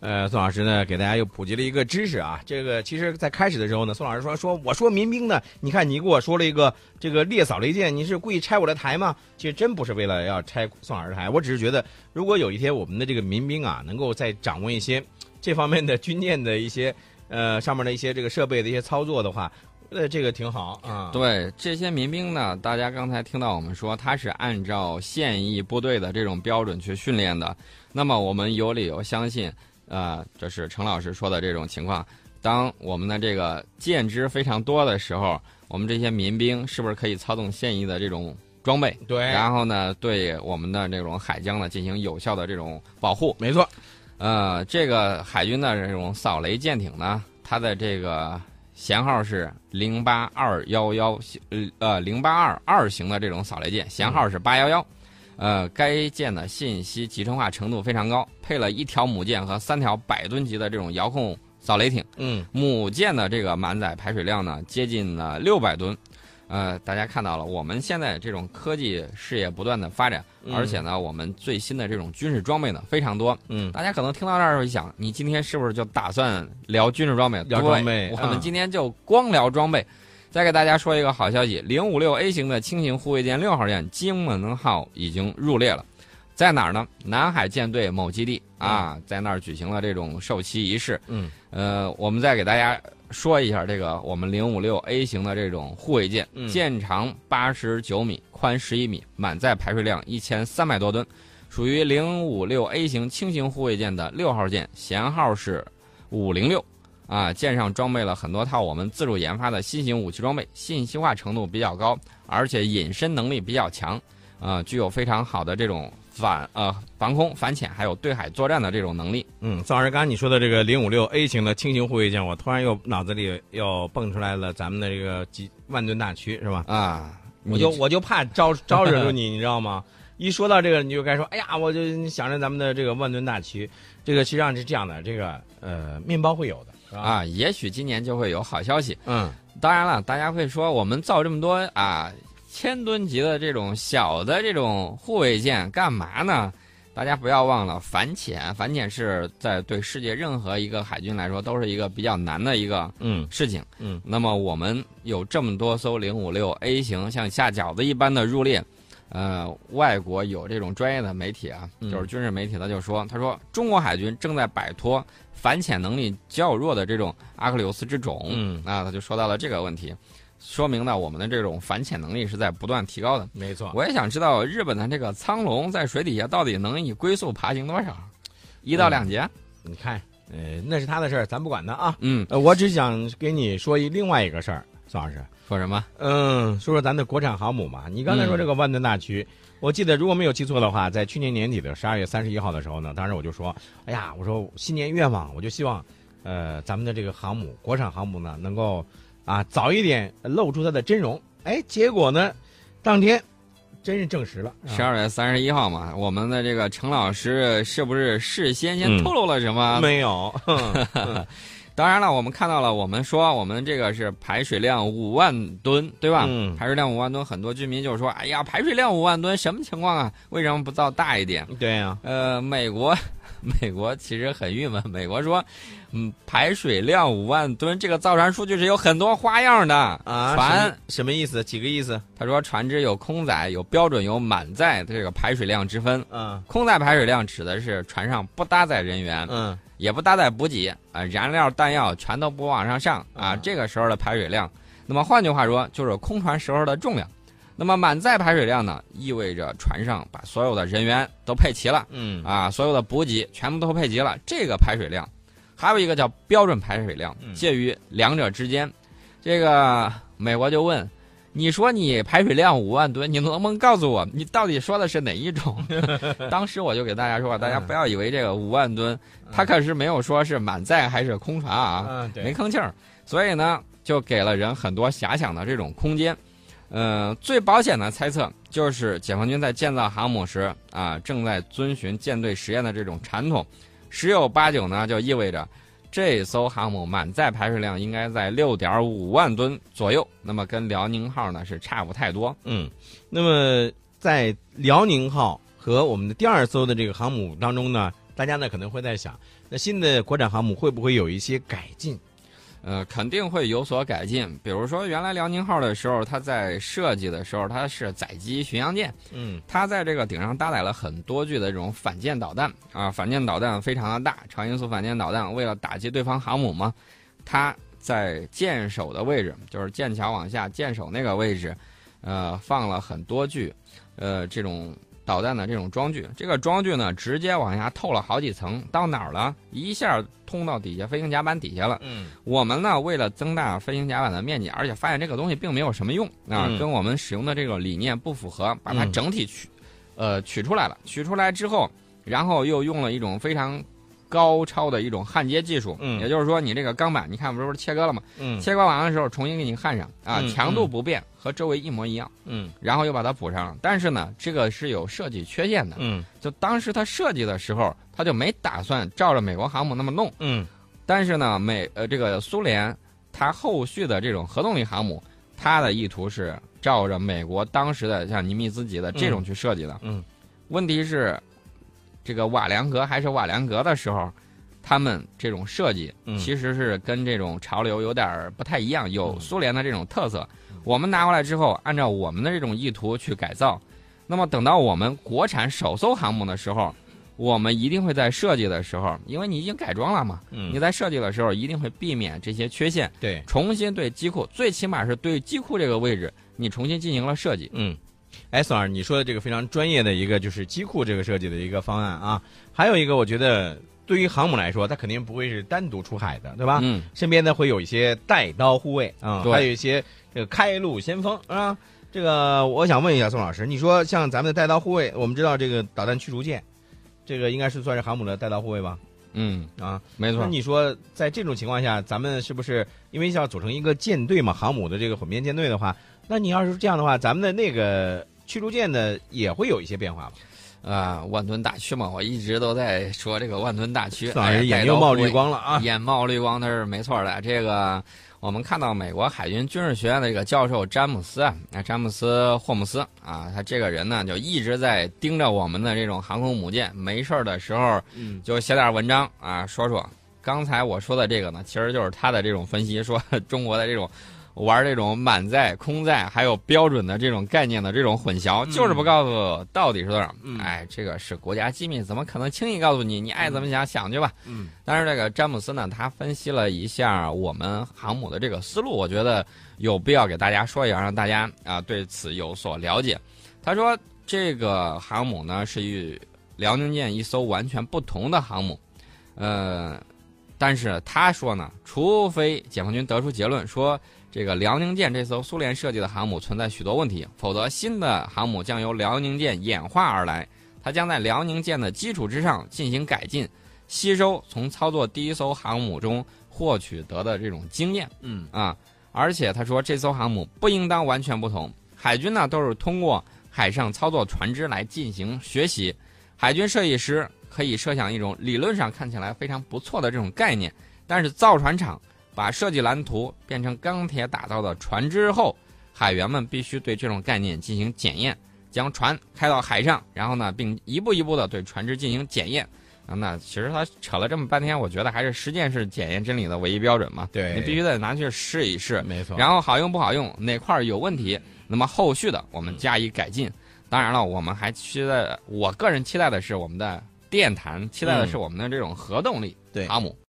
呃，宋老师呢给大家又普及了一个知识啊。这个其实，在开始的时候呢，宋老师说说我说民兵呢，你看你给我说了一个这个猎扫雷舰，你是故意拆我的台吗？其实真不是为了要拆宋老师台，我只是觉得，如果有一天我们的这个民兵啊，能够在掌握一些这方面的军舰的一些呃上面的一些这个设备的一些操作的话，呃，这个挺好啊。对这些民兵呢，大家刚才听到我们说，他是按照现役部队的这种标准去训练的，那么我们有理由相信。呃，这是程老师说的这种情况。当我们的这个舰只非常多的时候，我们这些民兵是不是可以操纵现役的这种装备？对。然后呢，对我们的这种海疆呢进行有效的这种保护。没错。呃，这个海军的这种扫雷舰艇呢，它的这个舷号是零八二幺幺，呃，零八二二型的这种扫雷舰，舷号是八幺幺。呃，该舰的信息集成化程度非常高，配了一条母舰和三条百吨级的这种遥控扫雷艇。嗯，母舰的这个满载排水量呢，接近了六百吨。呃，大家看到了，我们现在这种科技事业不断的发展，而且呢，我们最新的这种军事装备呢非常多。嗯，大家可能听到这儿会想，你今天是不是就打算聊军事装备？聊装备，我们今天就光聊装备。再给大家说一个好消息，零五六 A 型的轻型护卫舰六号舰金门号已经入列了，在哪儿呢？南海舰队某基地啊，在那儿举行了这种授旗仪式。嗯，呃，我们再给大家说一下这个我们零五六 A 型的这种护卫舰，舰长八十九米，宽十一米，满载排水量一千三百多吨，属于零五六 A 型轻型护卫舰的六号舰，舷号是五零六。啊，舰上装备了很多套我们自主研发的新型武器装备，信息化程度比较高，而且隐身能力比较强，啊，具有非常好的这种反呃防空、反潜还有对海作战的这种能力。嗯，宋老师，刚才你说的这个零五六 A 型的轻型护卫舰，我突然又脑子里又蹦出来了咱们的这个几万吨大驱，是吧？啊，我就我就怕招招惹住你，你知道吗？一说到这个，你就该说，哎呀，我就想着咱们的这个万吨大驱，这个实际上是这样的，这个呃，面包会有的。啊，也许今年就会有好消息。嗯，当然了，大家会说我们造这么多啊千吨级的这种小的这种护卫舰干嘛呢？大家不要忘了反潜，反潜是在对世界任何一个海军来说都是一个比较难的一个嗯事情。嗯，那么我们有这么多艘零五六 A 型像下饺子一般的入列，呃，外国有这种专业的媒体啊，就是军事媒体，他就说，他说中国海军正在摆脱。反潜能力较弱的这种阿克琉斯之种，嗯，啊，他就说到了这个问题，说明呢，我们的这种反潜能力是在不断提高的。没错，我也想知道日本的这个苍龙在水底下到底能以龟速爬行多少，一到两节？你看，呃，那是他的事儿，咱不管他啊。嗯，我只想给你说一另外一个事儿，宋老师说什么？嗯，说说咱的国产航母嘛。你刚才说这个万吨大驱。我记得，如果没有记错的话，在去年年底的十二月三十一号的时候呢，当时我就说：“哎呀，我说新年愿望，我就希望，呃，咱们的这个航母，国产航母呢，能够啊早一点露出它的真容。”哎，结果呢，当天真是证实了。十二月三十一号嘛，我们的这个程老师是不是事先先透露了什么？没有。当然了，我们看到了，我们说我们这个是排水量五万吨，对吧？嗯，排水量五万吨，很多居民就是说，哎呀，排水量五万吨，什么情况啊？为什么不造大一点？对呀，呃，美国，美国其实很郁闷。美国说，嗯，排水量五万吨，这个造船数据是有很多花样的啊。船什么意思？几个意思？他说，船只有空载、有标准、有满载的这个排水量之分。嗯，空载排水量指的是船上不搭载人员。嗯。也不搭载补给啊，燃料弹药全都不往上上啊，这个时候的排水量，那么换句话说就是空船时候的重量，那么满载排水量呢，意味着船上把所有的人员都配齐了，嗯啊，所有的补给全部都配齐了，这个排水量，还有一个叫标准排水量，介于两者之间，这个美国就问。你说你排水量五万吨，你能不能告诉我你到底说的是哪一种？当时我就给大家说，大家不要以为这个五万吨，他可是没有说是满载还是空船啊，没吭气儿，所以呢，就给了人很多遐想的这种空间。嗯，最保险的猜测就是解放军在建造航母时啊，正在遵循舰队实验的这种传统，十有八九呢，就意味着。这艘航母满载排水量应该在六点五万吨左右，那么跟辽宁号呢是差不太多。嗯，那么在辽宁号和我们的第二艘的这个航母当中呢，大家呢可能会在想，那新的国产航母会不会有一些改进？呃，肯定会有所改进。比如说，原来辽宁号的时候，它在设计的时候，它是载机巡洋舰，嗯，它在这个顶上搭载了很多具的这种反舰导弹啊，反舰导弹非常的大，超音速反舰导弹，为了打击对方航母嘛，它在舰首的位置，就是舰桥往下舰首那个位置，呃，放了很多具，呃，这种。导弹的这种装具，这个装具呢，直接往下透了好几层，到哪儿了？一下通到底下飞行甲板底下了。嗯，我们呢，为了增大飞行甲板的面积，而且发现这个东西并没有什么用啊，跟我们使用的这个理念不符合，把它整体取，呃，取出来了。取出来之后，然后又用了一种非常。高超的一种焊接技术，嗯，也就是说，你这个钢板，你看不是切割了吗？嗯，切割完的时候重新给你焊上啊，强度不变，和周围一模一样，嗯，然后又把它补上了。但是呢，这个是有设计缺陷的，嗯，就当时他设计的时候，他就没打算照着美国航母那么弄，嗯，但是呢，美呃这个苏联，它后续的这种核动力航母，它的意图是照着美国当时的像尼米兹级的这种去设计的，嗯，问题是。这个瓦良格还是瓦良格的时候，他们这种设计其实是跟这种潮流有点不太一样，有苏联的这种特色。我们拿过来之后，按照我们的这种意图去改造，那么等到我们国产首艘航母的时候，我们一定会在设计的时候，因为你已经改装了嘛，你在设计的时候一定会避免这些缺陷，对，重新对机库，最起码是对机库这个位置，你重新进行了设计，嗯。哎，宋儿，你说的这个非常专业的一个就是机库这个设计的一个方案啊，还有一个我觉得对于航母来说，它肯定不会是单独出海的，对吧？嗯，身边呢会有一些带刀护卫啊，对，还有一些这个开路先锋啊。这个我想问一下宋老师，你说像咱们的带刀护卫，我们知道这个导弹驱逐舰，这个应该是算是航母的带刀护卫吧？嗯，啊，没错。那你说在这种情况下，咱们是不是因为要组成一个舰队嘛？航母的这个混编舰队的话。那你要是这样的话，咱们的那个驱逐舰呢，也会有一些变化吧？啊，万吨大驱嘛，我一直都在说这个万吨大驱，眼又冒绿光了啊！眼冒绿光那是没错的。这个我们看到美国海军军事学院的这个教授詹姆斯啊，那詹姆斯霍姆斯啊，他这个人呢，就一直在盯着我们的这种航空母舰，没事的时候就写点文章啊，说说刚才我说的这个呢，其实就是他的这种分析，说中国的这种。玩这种满载、空载，还有标准的这种概念的这种混淆，就是不告诉到底是多少。哎，这个是国家机密，怎么可能轻易告诉你？你爱怎么想想去吧。嗯。但是这个詹姆斯呢，他分析了一下我们航母的这个思路，我觉得有必要给大家说一下，让大家啊对此有所了解。他说，这个航母呢是与辽宁舰一艘完全不同的航母，呃，但是他说呢，除非解放军得出结论说。这个辽宁舰这艘苏联设计的航母存在许多问题，否则新的航母将由辽宁舰演化而来。它将在辽宁舰的基础之上进行改进，吸收从操作第一艘航母中获取得的这种经验。嗯啊，而且他说这艘航母不应当完全不同。海军呢都是通过海上操作船只来进行学习，海军设计师可以设想一种理论上看起来非常不错的这种概念，但是造船厂。把设计蓝图变成钢铁打造的船只后，海员们必须对这种概念进行检验，将船开到海上，然后呢，并一步一步的对船只进行检验。啊，那其实他扯了这么半天，我觉得还是实践是检验真理的唯一标准嘛。对，你必须得拿去试一试，没错。然后好用不好用，哪块有问题，那么后续的我们加以改进。当然了，我们还期待，我个人期待的是我们的电坛，期待的是我们的这种核动力对航母。